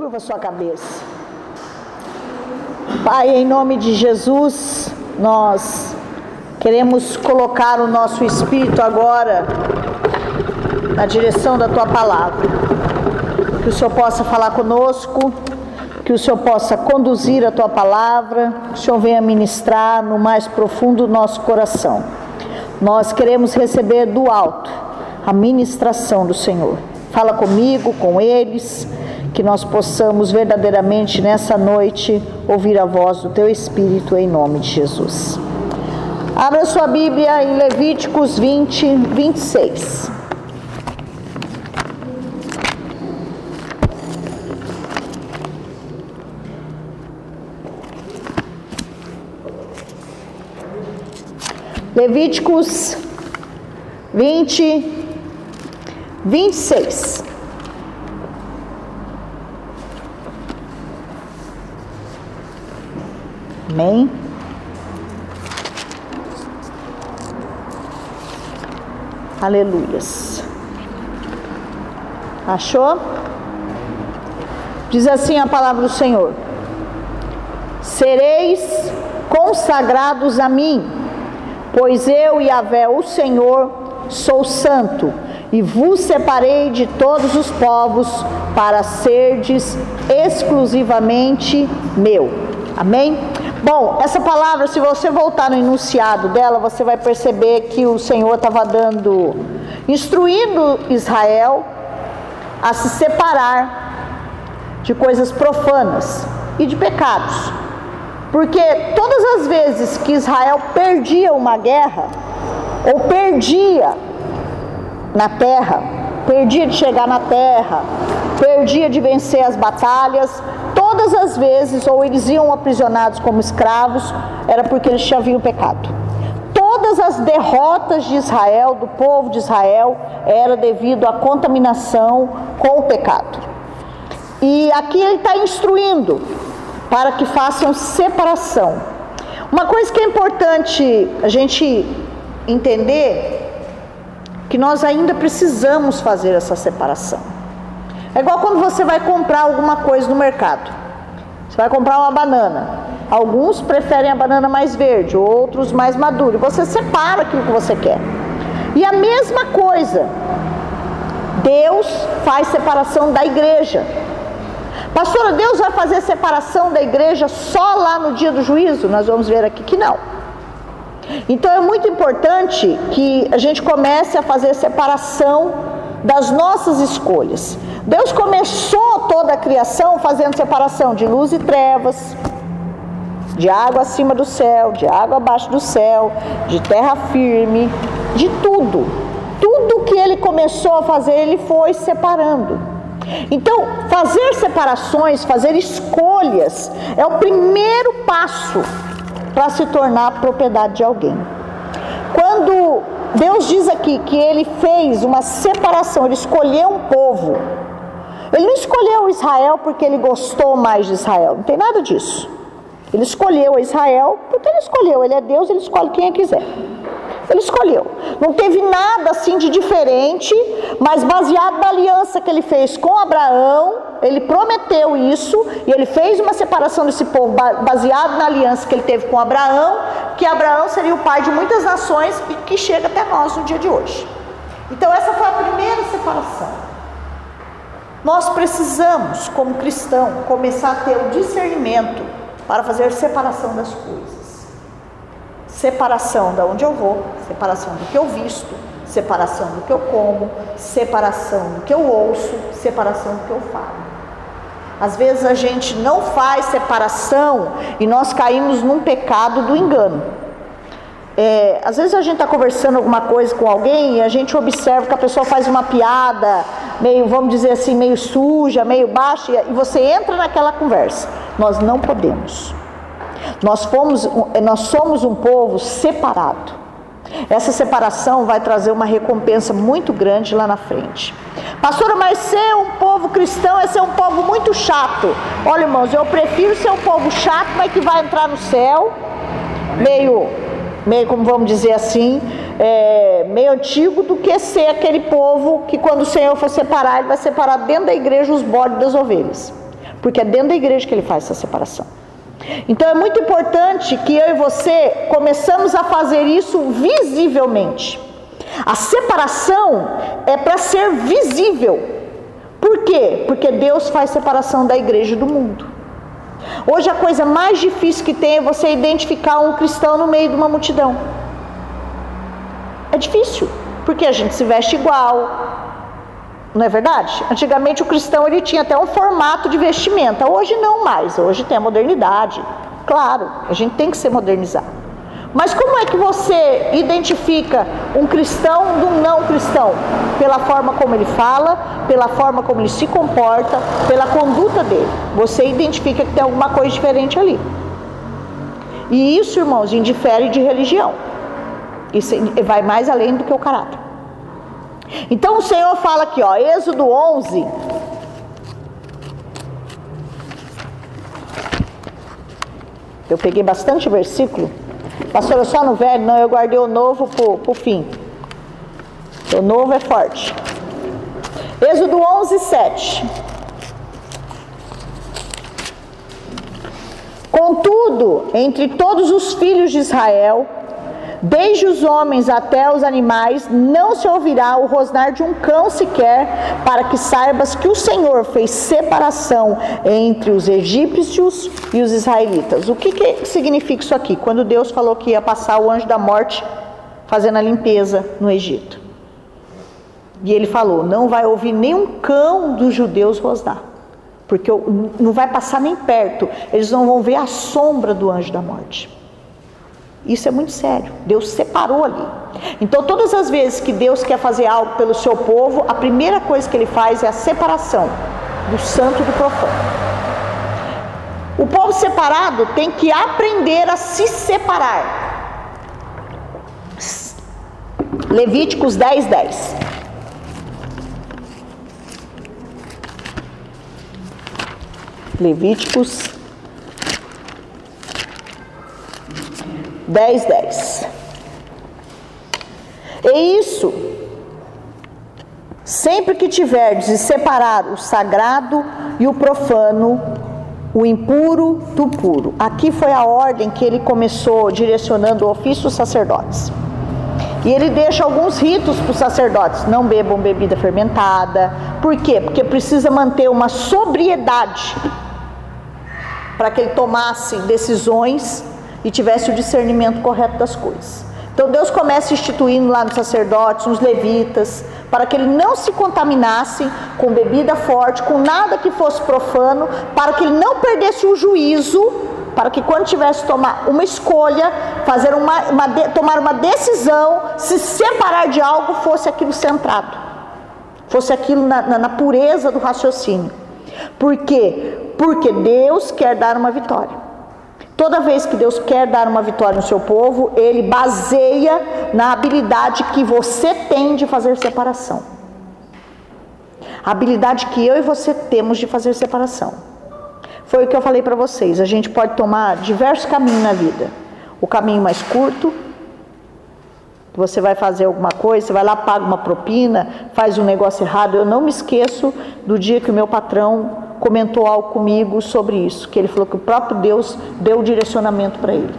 Curva sua cabeça. Pai, em nome de Jesus, nós queremos colocar o nosso espírito agora na direção da tua palavra. Que o Senhor possa falar conosco, que o Senhor possa conduzir a tua palavra, que o Senhor venha ministrar no mais profundo do nosso coração. Nós queremos receber do alto a ministração do Senhor. Fala comigo, com eles que nós possamos verdadeiramente nessa noite ouvir a voz do Teu Espírito em nome de Jesus. Abra sua Bíblia em Levíticos 20, 26. Levíticos 20, 26. Amém? Aleluias. Achou? Diz assim a palavra do Senhor: Sereis consagrados a mim, pois eu, Yahvé, o Senhor, sou santo, e vos separei de todos os povos para serdes exclusivamente meu. Amém? Bom, essa palavra, se você voltar no enunciado dela, você vai perceber que o Senhor estava dando, instruindo Israel a se separar de coisas profanas e de pecados. Porque todas as vezes que Israel perdia uma guerra, ou perdia na terra, perdia de chegar na terra, perdia de vencer as batalhas, todas as vezes, ou eles iam aprisionados como escravos, era porque eles tinham haviam pecado. Todas as derrotas de Israel, do povo de Israel, era devido à contaminação com o pecado. E aqui ele está instruindo para que façam separação. Uma coisa que é importante a gente entender que nós ainda precisamos fazer essa separação. É igual quando você vai comprar alguma coisa no mercado. Você vai comprar uma banana. Alguns preferem a banana mais verde, outros mais madura. Você separa aquilo que você quer. E a mesma coisa, Deus faz separação da igreja. Pastora, Deus vai fazer separação da igreja só lá no dia do juízo? Nós vamos ver aqui que não. Então é muito importante que a gente comece a fazer separação das nossas escolhas. Deus começou toda a criação fazendo separação de luz e trevas, de água acima do céu, de água abaixo do céu, de terra firme, de tudo. Tudo que ele começou a fazer, ele foi separando. Então, fazer separações, fazer escolhas, é o primeiro passo para se tornar propriedade de alguém. Quando Deus diz aqui que ele fez uma separação, ele escolheu um povo. Ele não escolheu Israel porque ele gostou mais de Israel, não tem nada disso. Ele escolheu Israel porque ele escolheu, ele é Deus, ele escolhe quem ele quiser. Ele escolheu. Não teve nada assim de diferente, mas baseado na aliança que ele fez com Abraão, ele prometeu isso e ele fez uma separação desse povo baseado na aliança que ele teve com Abraão, que Abraão seria o pai de muitas nações e que chega até nós no dia de hoje. Então essa foi a primeira separação. Nós precisamos, como cristão, começar a ter o discernimento para fazer separação das coisas separação da onde eu vou, separação do que eu visto, separação do que eu como, separação do que eu ouço, separação do que eu falo. Às vezes a gente não faz separação e nós caímos num pecado do engano. É, às vezes a gente está conversando alguma coisa com alguém e a gente observa que a pessoa faz uma piada, meio, vamos dizer assim, meio suja, meio baixa, e você entra naquela conversa. Nós não podemos. Nós, fomos, nós somos um povo separado. Essa separação vai trazer uma recompensa muito grande lá na frente. Pastora, mas ser um povo cristão é ser um povo muito chato. Olha, irmãos, eu prefiro ser um povo chato, mas que vai entrar no céu, meio, meio como vamos dizer assim, é, meio antigo, do que ser aquele povo que, quando o Senhor for separar, ele vai separar dentro da igreja os bodes das ovelhas. Porque é dentro da igreja que ele faz essa separação. Então é muito importante que eu e você começamos a fazer isso visivelmente. A separação é para ser visível. Por quê? Porque Deus faz separação da igreja do mundo. Hoje a coisa mais difícil que tem é você identificar um cristão no meio de uma multidão. É difícil, porque a gente se veste igual. Não é verdade? Antigamente o cristão ele tinha até um formato de vestimenta. Hoje não mais. Hoje tem a modernidade. Claro, a gente tem que se modernizar. Mas como é que você identifica um cristão de um não cristão? Pela forma como ele fala, pela forma como ele se comporta, pela conduta dele. Você identifica que tem alguma coisa diferente ali. E isso, irmãos, indifere de religião. Isso vai mais além do que o caráter. Então o Senhor fala aqui, ó, Êxodo 11. Eu peguei bastante versículo. Pastor, só no velho? Não, eu guardei o novo para o fim. O novo é forte. Êxodo 11, 7. Contudo, entre todos os filhos de Israel, Desde os homens até os animais, não se ouvirá o rosnar de um cão sequer, para que saibas que o Senhor fez separação entre os egípcios e os israelitas. O que, que significa isso aqui? Quando Deus falou que ia passar o anjo da morte fazendo a limpeza no Egito. E ele falou: não vai ouvir nenhum cão dos judeus rosnar, porque não vai passar nem perto, eles não vão ver a sombra do anjo da morte. Isso é muito sério. Deus separou ali. Então, todas as vezes que Deus quer fazer algo pelo seu povo, a primeira coisa que ele faz é a separação do santo do profano. O povo separado tem que aprender a se separar. Levíticos 10, 10. Levíticos 10, 10. E isso, sempre que tiverdes de separar o sagrado e o profano, o impuro do puro. Aqui foi a ordem que ele começou direcionando o ofício dos sacerdotes. E ele deixa alguns ritos para os sacerdotes: não bebam bebida fermentada. Por quê? Porque precisa manter uma sobriedade para que ele tomasse decisões e tivesse o discernimento correto das coisas. Então Deus começa instituindo lá nos sacerdotes, nos levitas, para que ele não se contaminasse com bebida forte, com nada que fosse profano, para que ele não perdesse o juízo, para que quando tivesse tomar uma escolha, fazer uma, uma tomar uma decisão, se separar de algo, fosse aquilo centrado, fosse aquilo na, na, na pureza do raciocínio. Por quê? Porque Deus quer dar uma vitória. Toda vez que Deus quer dar uma vitória no seu povo, ele baseia na habilidade que você tem de fazer separação. A habilidade que eu e você temos de fazer separação. Foi o que eu falei para vocês. A gente pode tomar diversos caminhos na vida. O caminho mais curto, você vai fazer alguma coisa, você vai lá, paga uma propina, faz um negócio errado. Eu não me esqueço do dia que o meu patrão comentou algo comigo sobre isso, que ele falou que o próprio Deus deu o direcionamento para ele.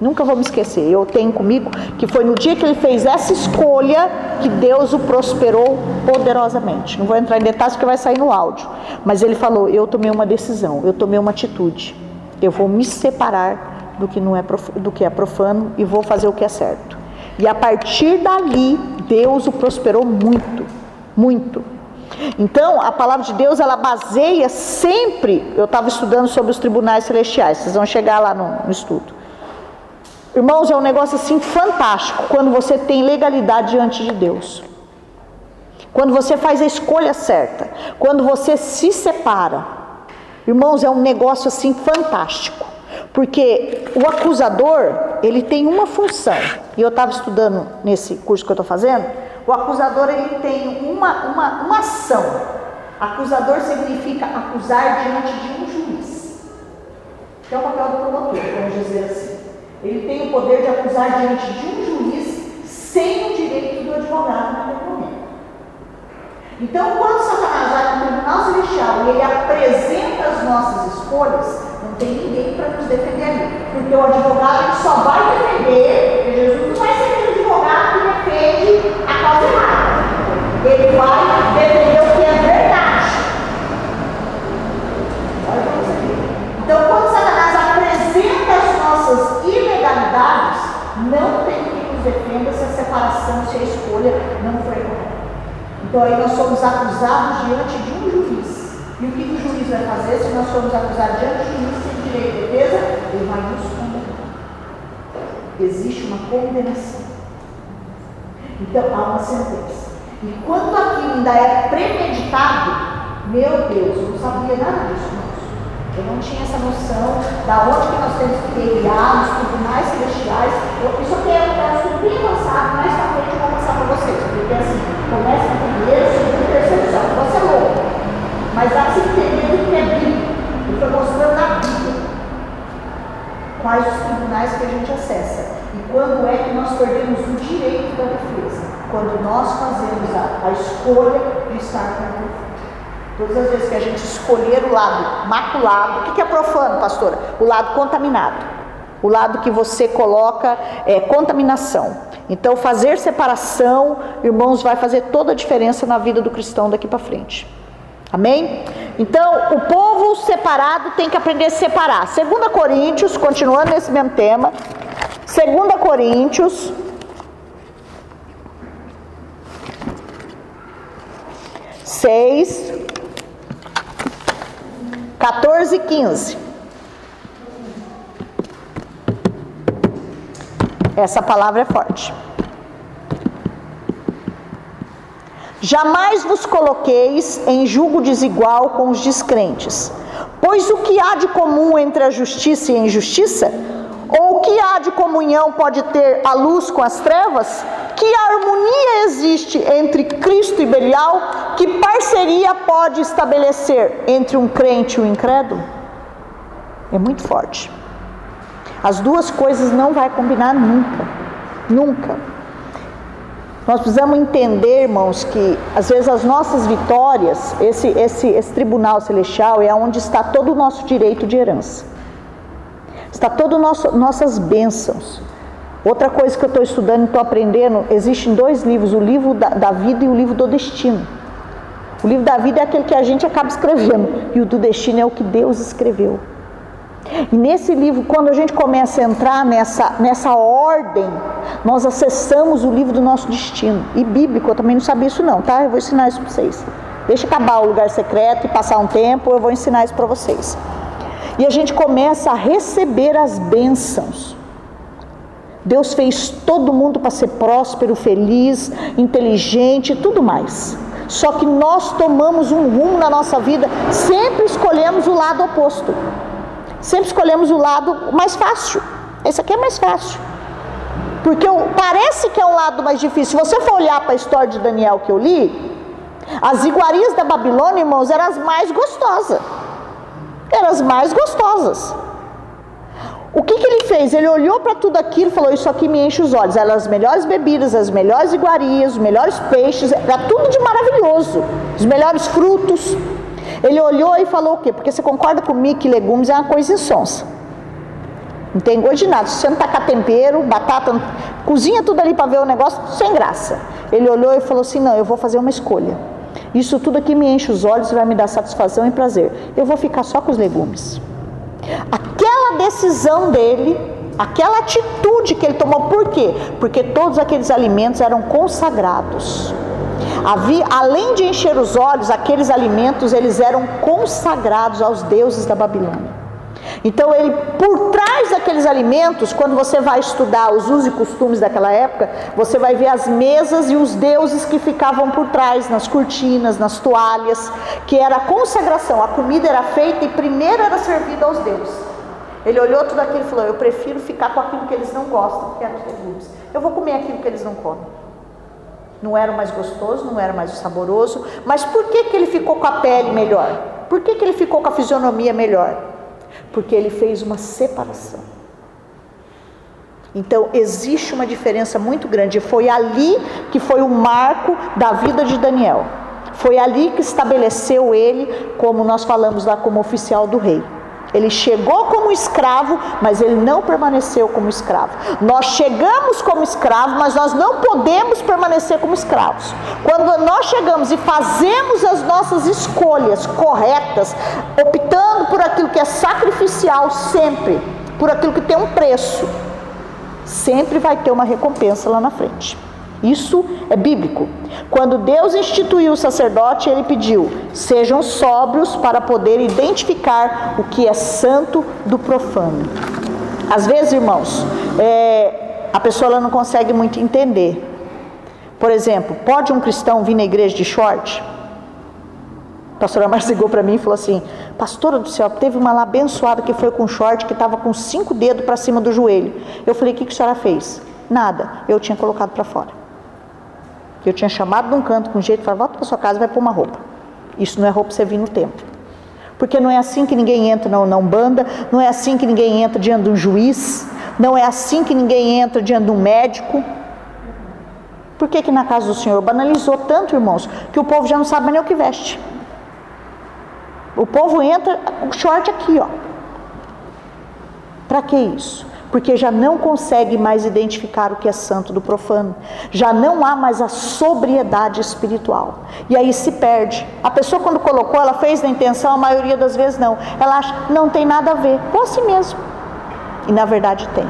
Nunca vou me esquecer. Eu tenho comigo que foi no dia que ele fez essa escolha que Deus o prosperou poderosamente. Não vou entrar em detalhes porque vai sair no áudio. Mas ele falou: Eu tomei uma decisão, eu tomei uma atitude. Eu vou me separar do que, não é, do que é profano e vou fazer o que é certo. E a partir dali, Deus o prosperou muito, muito. Então, a palavra de Deus, ela baseia sempre. Eu estava estudando sobre os tribunais celestiais, vocês vão chegar lá no, no estudo. Irmãos, é um negócio assim fantástico quando você tem legalidade diante de Deus. Quando você faz a escolha certa, quando você se separa. Irmãos, é um negócio assim fantástico. Porque o acusador, ele tem uma função. E eu estava estudando nesse curso que eu estou fazendo, o acusador ele tem uma, uma, uma ação. Acusador significa acusar diante de um juiz. Que é o papel do promotor, vamos dizer assim. Ele tem o poder de acusar diante de um juiz sem o direito do advogado naquele momento. Então, quando Satanás vai no tribunal celestial e ele apresenta as tem ninguém para nos defender ali. Porque o advogado ele só vai defender, Jesus não vai ser aquele advogado que defende a causa errada. Ele vai defender o que é verdade. Olha. Então, quando Satanás apresenta as nossas ilegalidades, não tem quem nos defenda se a separação, se a escolha não foi correta. Então, aí nós somos acusados diante de um juiz. E o que o juiz vai fazer se nós formos acusados diante do juiz sem direito de defesa? Ele vai nos condenar. Existe uma condenação. Então há uma sentença. E quando aquilo ainda é premeditado, meu Deus, eu não sabia nada disso, irmãos. Eu não tinha essa noção da onde que nós temos que guerrear nos tribunais celestiais. Eu, isso é um pedaço bem avançado, mais frente eu vou passar para vocês. Porque assim, começa primeiro, segundo, terceiro, só. Você é louco. Mas dá para se entender do que é Bíblia. Ele foi mostrando na Bíblia quais os tribunais que a gente acessa. E quando é que nós perdemos o direito da defesa? Quando nós fazemos a, a escolha de estar com o profeta. Todas as vezes que a gente escolher o lado maculado, o que é profano, pastora? O lado contaminado. O lado que você coloca é contaminação. Então, fazer separação, irmãos, vai fazer toda a diferença na vida do cristão daqui para frente. Amém? Então, o povo separado tem que aprender a se separar. 2 Coríntios, continuando nesse mesmo tema. 2 Coríntios. Seis, 14 e 15. Essa palavra é forte. Jamais vos coloqueis em julgo desigual com os descrentes. Pois o que há de comum entre a justiça e a injustiça? Ou o que há de comunhão pode ter a luz com as trevas? Que harmonia existe entre Cristo e Belial? Que parceria pode estabelecer entre um crente e um incrédulo? É muito forte. As duas coisas não vai combinar nunca. Nunca. Nós precisamos entender, irmãos, que às vezes as nossas vitórias, esse, esse, esse tribunal celestial é onde está todo o nosso direito de herança. Está todas nosso, nossas bênçãos. Outra coisa que eu estou estudando e estou aprendendo, existem dois livros, o livro da, da vida e o livro do destino. O livro da vida é aquele que a gente acaba escrevendo, e o do destino é o que Deus escreveu. E nesse livro, quando a gente começa a entrar nessa, nessa ordem, nós acessamos o livro do nosso destino. E bíblico, eu também não sabia isso não, tá? Eu vou ensinar isso para vocês. Deixa acabar o lugar secreto e passar um tempo, eu vou ensinar isso para vocês. E a gente começa a receber as bênçãos. Deus fez todo mundo para ser próspero, feliz, inteligente e tudo mais. Só que nós tomamos um rumo na nossa vida, sempre escolhemos o lado oposto. Sempre escolhemos o lado mais fácil. Esse aqui é mais fácil. Porque parece que é um lado mais difícil. Se você for olhar para a história de Daniel que eu li, as iguarias da Babilônia, irmãos, eram as mais gostosas. Eram as mais gostosas. O que, que ele fez? Ele olhou para tudo aquilo e falou: Isso aqui me enche os olhos. Eram as melhores bebidas, as melhores iguarias, os melhores peixes, era tudo de maravilhoso. Os melhores frutos. Ele olhou e falou o quê? Porque você concorda comigo que legumes é uma coisa insonsa. Não tem gosto de nada. Se você não tacar tempero, batata, cozinha tudo ali para ver o negócio, sem graça. Ele olhou e falou assim: Não, eu vou fazer uma escolha. Isso tudo aqui me enche os olhos e vai me dar satisfação e prazer. Eu vou ficar só com os legumes. Aquela decisão dele, aquela atitude que ele tomou, por quê? Porque todos aqueles alimentos eram consagrados. Havia, além de encher os olhos, aqueles alimentos eles eram consagrados aos deuses da Babilônia. Então ele, por trás daqueles alimentos, quando você vai estudar os usos e costumes daquela época, você vai ver as mesas e os deuses que ficavam por trás, nas cortinas, nas toalhas, que era a consagração. A comida era feita e primeiro era servida aos deuses. Ele olhou tudo aquilo e falou: Eu prefiro ficar com aquilo que eles não gostam, que é os legumes. Eu vou comer aquilo que eles não comem. Não era mais gostoso, não era mais saboroso, mas por que, que ele ficou com a pele melhor? Por que, que ele ficou com a fisionomia melhor? Porque ele fez uma separação. Então existe uma diferença muito grande. Foi ali que foi o marco da vida de Daniel. Foi ali que estabeleceu ele, como nós falamos lá, como oficial do rei. Ele chegou como escravo, mas ele não permaneceu como escravo. Nós chegamos como escravo, mas nós não podemos permanecer como escravos. Quando nós chegamos e fazemos as nossas escolhas corretas, optando por aquilo que é sacrificial sempre, por aquilo que tem um preço, sempre vai ter uma recompensa lá na frente. Isso é bíblico. Quando Deus instituiu o sacerdote, ele pediu: sejam sóbrios para poder identificar o que é santo do profano. Às vezes, irmãos, é, a pessoa não consegue muito entender. Por exemplo, pode um cristão vir na igreja de short? A pastora Márcia ligou para mim e falou assim: Pastora do céu, teve uma lá abençoada que foi com short que estava com cinco dedos para cima do joelho. Eu falei: O que, que a senhora fez? Nada, eu tinha colocado para fora. Eu tinha chamado de um canto com jeito e falei: Volta para sua casa vai pôr uma roupa. Isso não é roupa para você vir no templo. Porque não é assim que ninguém entra na, na Umbanda, não é assim que ninguém entra diante de um juiz, não é assim que ninguém entra diante de um médico. Por que, que na casa do Senhor banalizou tanto, irmãos, que o povo já não sabe nem o que veste? O povo entra com short aqui, ó. Para que isso? Porque já não consegue mais identificar o que é santo do profano. Já não há mais a sobriedade espiritual. E aí se perde. A pessoa quando colocou, ela fez na intenção, a maioria das vezes não. Ela acha, não tem nada a ver. Ou assim mesmo. E na verdade tem.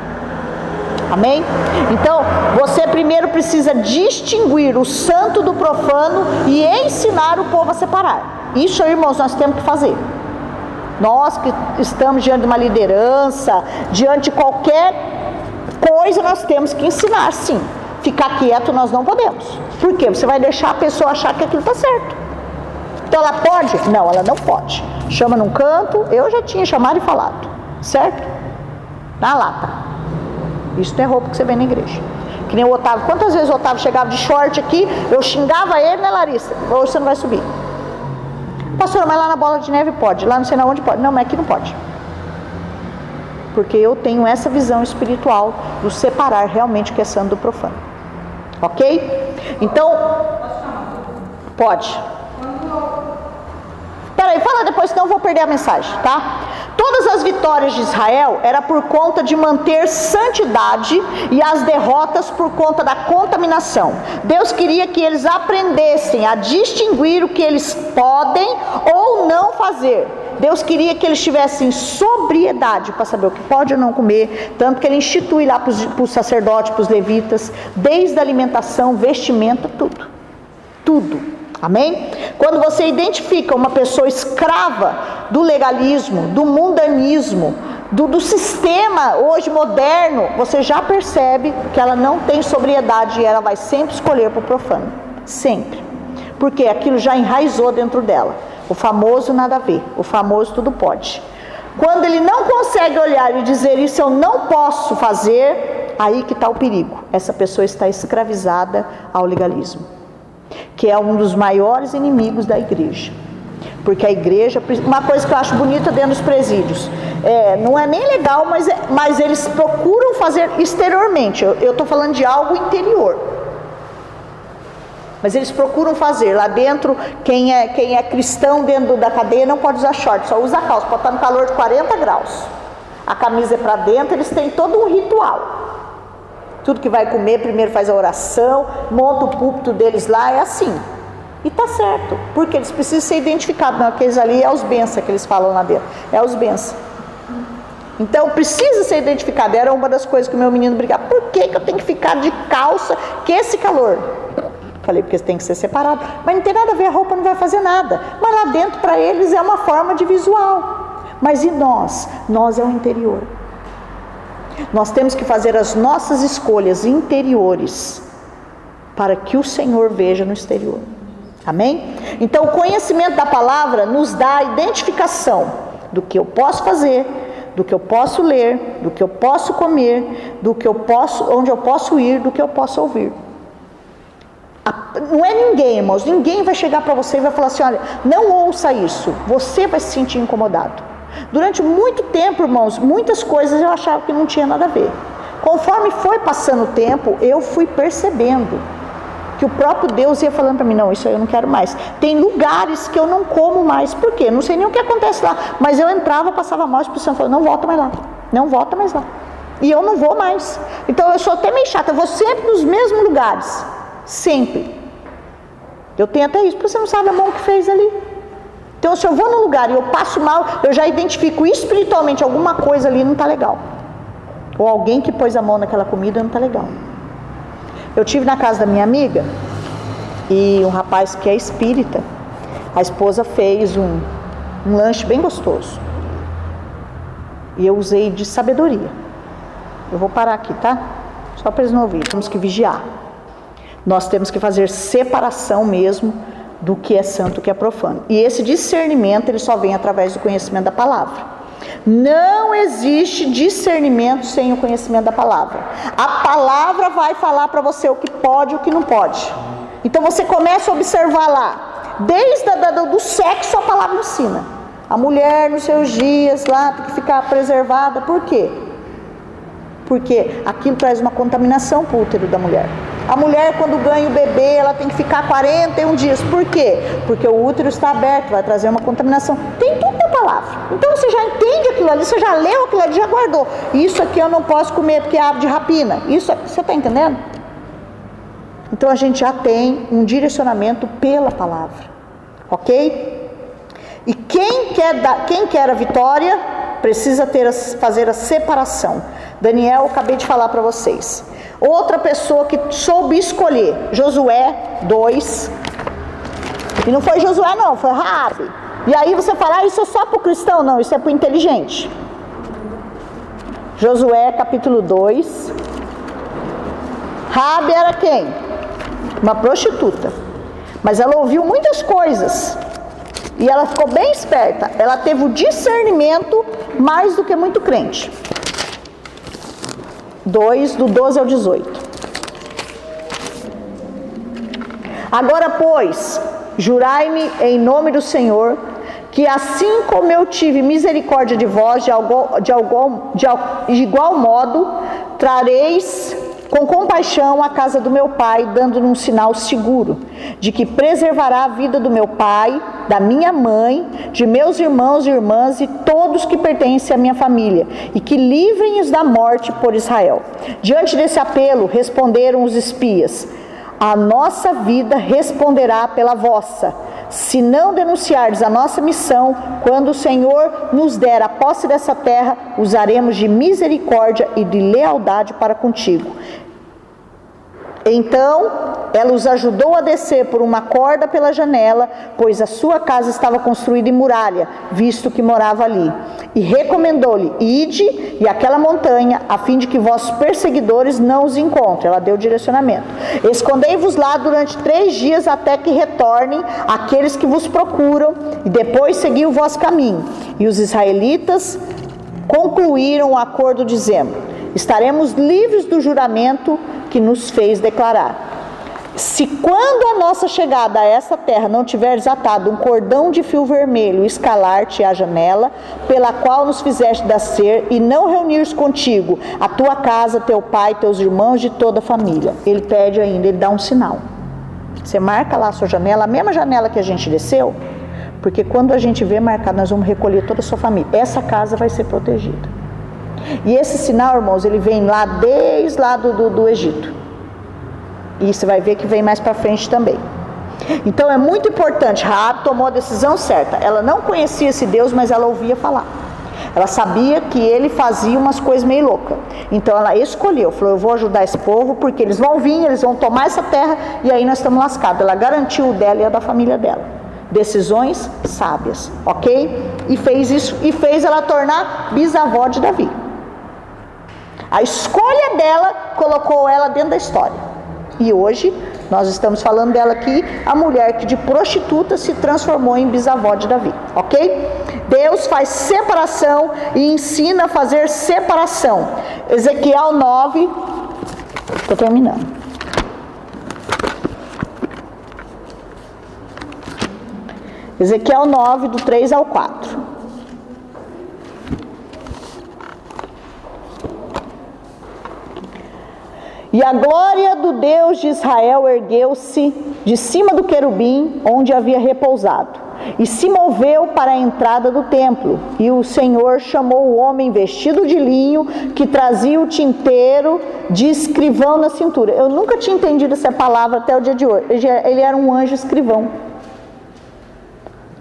Amém? Então, você primeiro precisa distinguir o santo do profano e ensinar o povo a separar. Isso, irmãos, nós temos que fazer. Nós que estamos diante de uma liderança, diante de qualquer coisa, nós temos que ensinar, sim. Ficar quieto nós não podemos. Por quê? Você vai deixar a pessoa achar que aquilo está certo. Então ela pode? Não, ela não pode. Chama num canto, eu já tinha chamado e falado. Certo? Na lata. Isso não é roupa que você vê na igreja. Que nem o Otávio. Quantas vezes o Otávio chegava de short aqui, eu xingava ele, né, Larissa? Hoje você não vai subir. Pastora, mas lá na bola de neve pode, lá não sei na onde pode. Não, mas aqui não pode. Porque eu tenho essa visão espiritual do separar realmente o que é santo do profano. Ok? Então, pode. Peraí, fala depois, senão eu vou perder a mensagem, tá? Todas as vitórias de Israel era por conta de manter santidade e as derrotas por conta da contaminação. Deus queria que eles aprendessem a distinguir o que eles podem ou não fazer. Deus queria que eles tivessem sobriedade para saber o que pode ou não comer, tanto que ele institui lá para os sacerdotes, para os levitas, desde a alimentação, vestimenta, tudo. Tudo. Amém? Quando você identifica uma pessoa escrava do legalismo, do mundanismo, do, do, sistema hoje moderno, você já percebe que ela não tem sobriedade e ela vai sempre escolher para o profano. Sempre. Porque aquilo já enraizou dentro dela. O famoso nada a ver, o famoso tudo pode. Quando ele não consegue olhar e dizer isso eu não posso fazer, aí que está o perigo. Essa pessoa está escravizada ao legalismo que é um dos maiores inimigos da igreja. Porque a igreja, uma coisa que eu acho bonita dentro dos presídios, é, não é nem legal, mas, é, mas eles procuram fazer exteriormente. Eu estou falando de algo interior. Mas eles procuram fazer. Lá dentro, quem é, quem é cristão dentro da cadeia não pode usar short, só usa calça, pode estar no calor de 40 graus. A camisa é para dentro, eles têm todo um ritual. Tudo que vai comer, primeiro faz a oração, monta o púlpito deles lá, é assim. E tá certo, porque eles precisam ser identificados. Não, aqueles ali é os bênçãos que eles falam lá dentro. É os bênçãos. Então precisa ser identificado. Era uma das coisas que o meu menino brigava. Por que, que eu tenho que ficar de calça? Que esse calor? Falei, porque tem que ser separado. Mas não tem nada a ver, a roupa não vai fazer nada. Mas lá dentro, para eles, é uma forma de visual. Mas e nós? Nós é o interior. Nós temos que fazer as nossas escolhas interiores para que o Senhor veja no exterior. Amém? Então, o conhecimento da palavra nos dá a identificação do que eu posso fazer, do que eu posso ler, do que eu posso comer, do que eu posso, onde eu posso ir, do que eu posso ouvir. Não é ninguém, irmãos, ninguém vai chegar para você e vai falar assim: olha, não ouça isso, você vai se sentir incomodado. Durante muito tempo, irmãos, muitas coisas eu achava que não tinha nada a ver. Conforme foi passando o tempo, eu fui percebendo que o próprio Deus ia falando para mim: não, isso eu não quero mais. Tem lugares que eu não como mais, por quê? Não sei nem o que acontece lá, mas eu entrava, passava mal, a expulsão falou: não volta mais lá, não volta mais lá. E eu não vou mais. Então eu sou até meio chata, eu vou sempre nos mesmos lugares, sempre. Eu tenho até isso, porque você não sabe a mão que fez ali. Então, se eu vou num lugar e eu passo mal, eu já identifico espiritualmente alguma coisa ali não está legal. Ou alguém que pôs a mão naquela comida não está legal. Eu tive na casa da minha amiga e um rapaz que é espírita, a esposa fez um, um lanche bem gostoso. E eu usei de sabedoria. Eu vou parar aqui, tá? Só para eles não ouvirem. Temos que vigiar. Nós temos que fazer separação mesmo do que é santo, que é profano. E esse discernimento ele só vem através do conhecimento da palavra. Não existe discernimento sem o conhecimento da palavra. A palavra vai falar para você o que pode e o que não pode. Então você começa a observar lá, desde a, do, do sexo a palavra ensina. A mulher nos seus dias lá tem que ficar preservada. Por quê? Porque aquilo traz uma contaminação para o útero da mulher. A mulher, quando ganha o bebê, ela tem que ficar 41 dias. Por quê? Porque o útero está aberto, vai trazer uma contaminação. Tem tudo na palavra. Então você já entende aquilo ali, você já leu aquilo ali, já guardou. Isso aqui eu não posso comer porque é ave de rapina. Isso, você está entendendo? Então a gente já tem um direcionamento pela palavra. Ok? E quem quer, dar, quem quer a vitória precisa ter, fazer a separação. Daniel, acabei de falar para vocês. Outra pessoa que soube escolher, Josué 2. E não foi Josué não, foi Raabe. E aí você fala, ah, isso é só para o cristão? Não, isso é para o inteligente. Josué capítulo 2. Raabe era quem? Uma prostituta. Mas ela ouviu muitas coisas. E ela ficou bem esperta. Ela teve o discernimento mais do que muito crente. 2, do 12 ao 18. Agora, pois, jurai-me em nome do Senhor, que assim como eu tive misericórdia de vós, de, algo, de, algo, de, de igual modo, trareis com compaixão a casa do meu pai, dando-lhe um sinal seguro de que preservará a vida do meu pai, da minha mãe, de meus irmãos e irmãs e todos que pertencem à minha família, e que livrem-os da morte por Israel. Diante desse apelo, responderam os espias: A nossa vida responderá pela vossa. Se não denunciardes a nossa missão, quando o Senhor nos der a posse dessa terra, usaremos de misericórdia e de lealdade para contigo. Então ela os ajudou a descer por uma corda pela janela, pois a sua casa estava construída em muralha, visto que morava ali. E recomendou-lhe: Ide e aquela montanha, a fim de que vossos perseguidores não os encontrem. Ela deu o direcionamento. Escondei-vos lá durante três dias até que retornem aqueles que vos procuram, e depois segui o vosso caminho. E os israelitas concluíram o acordo, dizendo: Estaremos livres do juramento que nos fez declarar. Se quando a nossa chegada a essa terra não tiver desatado um cordão de fio vermelho, escalar-te a janela, pela qual nos fizeste descer, e não reunir-se contigo a tua casa, teu pai, teus irmãos, de toda a família. Ele pede ainda, ele dá um sinal. Você marca lá a sua janela, a mesma janela que a gente desceu, porque quando a gente vê marcado, nós vamos recolher toda a sua família. Essa casa vai ser protegida. E esse sinal, irmãos, ele vem lá desde lá do, do, do Egito. E você vai ver que vem mais para frente também. Então é muito importante. Raab tomou a decisão certa. Ela não conhecia esse Deus, mas ela ouvia falar. Ela sabia que ele fazia umas coisas meio loucas. Então ela escolheu, falou: Eu vou ajudar esse povo porque eles vão vir, eles vão tomar essa terra e aí nós estamos lascados. Ela garantiu o dela e a da família dela. Decisões sábias, ok? E fez isso e fez ela tornar bisavó de Davi. A escolha dela colocou ela dentro da história. E hoje nós estamos falando dela aqui, a mulher que de prostituta se transformou em bisavó de Davi, ok? Deus faz separação e ensina a fazer separação. Ezequiel 9, estou terminando. Ezequiel 9, do 3 ao 4. E a glória do Deus de Israel ergueu-se de cima do querubim onde havia repousado e se moveu para a entrada do templo. E o Senhor chamou o homem vestido de linho que trazia o tinteiro de escrivão na cintura. Eu nunca tinha entendido essa palavra até o dia de hoje. Ele era um anjo escrivão.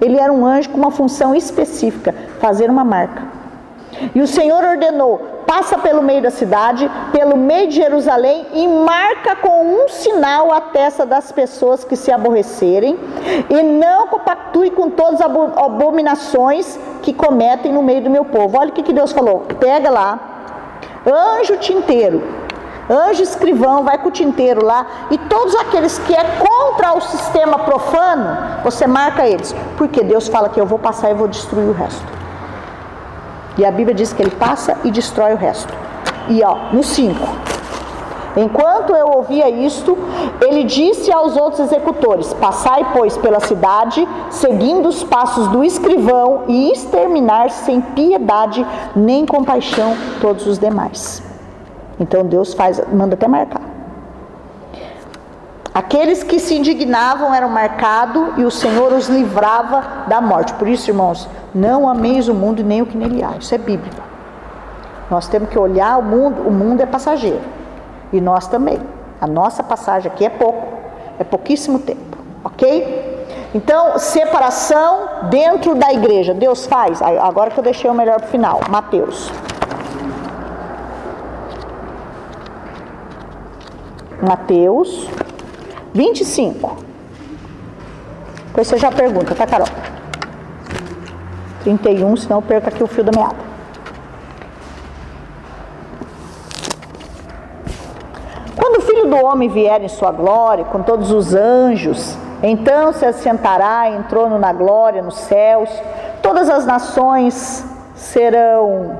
Ele era um anjo com uma função específica, fazer uma marca. E o Senhor ordenou: passa pelo meio da cidade, pelo meio de Jerusalém e marca com um sinal a testa das pessoas que se aborrecerem, e não compactue com todas as abominações que cometem no meio do meu povo. Olha o que, que Deus falou: pega lá, anjo tinteiro, anjo escrivão, vai com o tinteiro lá, e todos aqueles que é contra o sistema profano, você marca eles, porque Deus fala que eu vou passar e vou destruir o resto. E a Bíblia diz que ele passa e destrói o resto. E ó, no 5. Enquanto eu ouvia isto, ele disse aos outros executores: Passai, pois, pela cidade, seguindo os passos do escrivão, e exterminar sem piedade nem compaixão todos os demais. Então Deus faz, manda até marcar. Aqueles que se indignavam eram marcados e o Senhor os livrava da morte. Por isso, irmãos, não ameis o mundo nem o que nele há. Isso é bíblico. Nós temos que olhar o mundo, o mundo é passageiro. E nós também. A nossa passagem aqui é pouco, é pouquíssimo tempo, ok? Então, separação dentro da igreja. Deus faz. Agora que eu deixei o melhor para o final. Mateus. Mateus 25. Depois você já pergunta, tá, Carol? 31, senão eu perco aqui o fio da meada. Quando o filho do homem vier em sua glória, com todos os anjos, então se assentará em trono na glória nos céus, todas as nações serão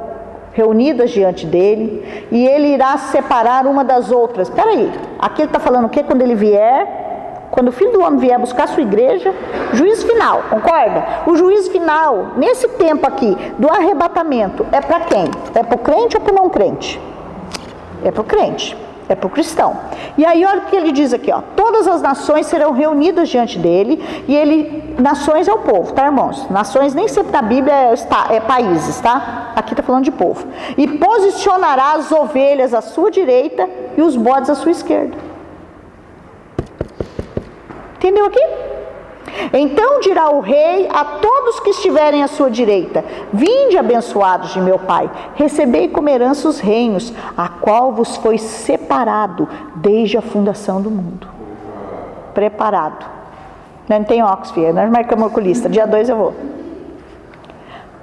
reunidas diante dele, e ele irá separar uma das outras. Espera aí, aqui ele está falando o que? Quando ele vier quando o filho do homem vier buscar a sua igreja, juízo final, concorda? O juízo final, nesse tempo aqui, do arrebatamento, é para quem? É para o crente ou para o não crente? É para o crente, é para o cristão. E aí, olha o que ele diz aqui: ó, todas as nações serão reunidas diante dele, e ele, nações é o povo, tá, irmãos? Nações nem sempre na Bíblia é, é países, tá? Aqui está falando de povo. E posicionará as ovelhas à sua direita e os bodes à sua esquerda. Entendeu aqui? Então dirá o rei a todos que estiverem à sua direita: Vinde, abençoados de meu pai, recebei como herança os reinos, a qual vos foi separado desde a fundação do mundo. Preparado. Não tem filha. Nós marcamos a lista. Dia 2 eu vou.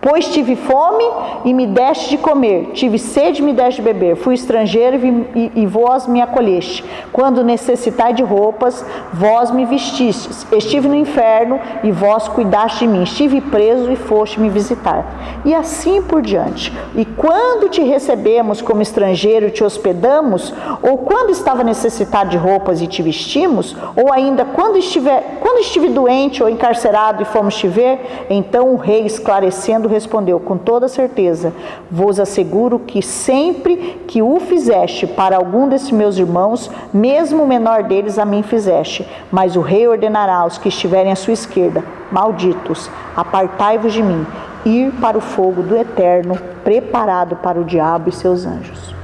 Pois tive fome e me deste de comer, tive sede e me deste de beber, fui estrangeiro e, e, e vós me acolheste. Quando necessitai de roupas, vós me vestistes. Estive no inferno e vós cuidaste de mim. Estive preso e foste me visitar. E assim por diante. E quando te recebemos como estrangeiro te hospedamos, ou quando estava necessitado de roupas e te vestimos, ou ainda quando, estiver, quando estive doente ou encarcerado e fomos te ver, então o rei esclarecendo respondeu com toda certeza: Vos asseguro que sempre que o fizeste para algum desses meus irmãos, mesmo o menor deles a mim fizeste. Mas o rei ordenará aos que estiverem à sua esquerda: Malditos, apartai-vos de mim, ir para o fogo do eterno, preparado para o diabo e seus anjos.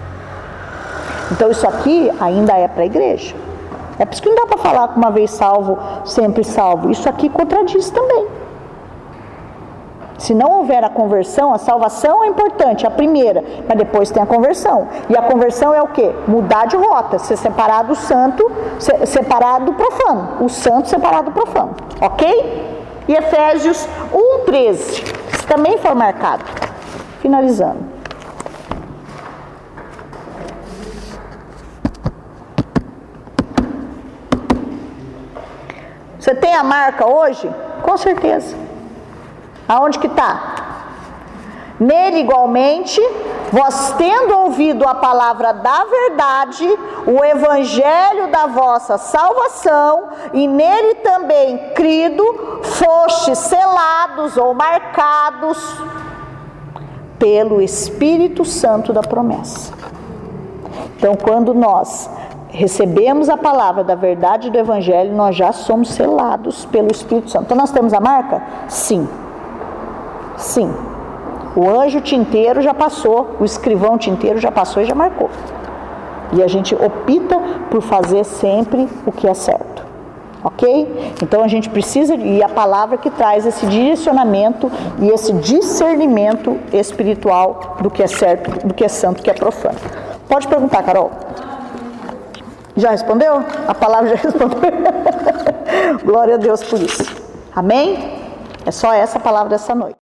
Então, isso aqui ainda é para a igreja. É por isso que não dá para falar que uma vez salvo, sempre salvo. Isso aqui contradiz também. Se não houver a conversão, a salvação é importante, a primeira, mas depois tem a conversão. E a conversão é o que? Mudar de rota, ser separado do santo, separado do profano. O santo separado do profano. Ok? E Efésios 1,13. Também foi marcado. Finalizando. Você tem a marca hoje? Com certeza. Aonde que está? Nele igualmente, vós tendo ouvido a palavra da verdade, o evangelho da vossa salvação, e nele também crido, foste selados ou marcados pelo Espírito Santo da promessa. Então, quando nós recebemos a palavra da verdade do Evangelho, nós já somos selados pelo Espírito Santo. Então nós temos a marca? Sim. Sim. O anjo tinteiro já passou, o escrivão tinteiro já passou e já marcou. E a gente opta por fazer sempre o que é certo. Ok? Então a gente precisa, e a palavra que traz esse direcionamento e esse discernimento espiritual do que é certo, do que é santo, do que é profano. Pode perguntar, Carol. Já respondeu? A palavra já respondeu. Glória a Deus por isso. Amém? É só essa palavra dessa noite.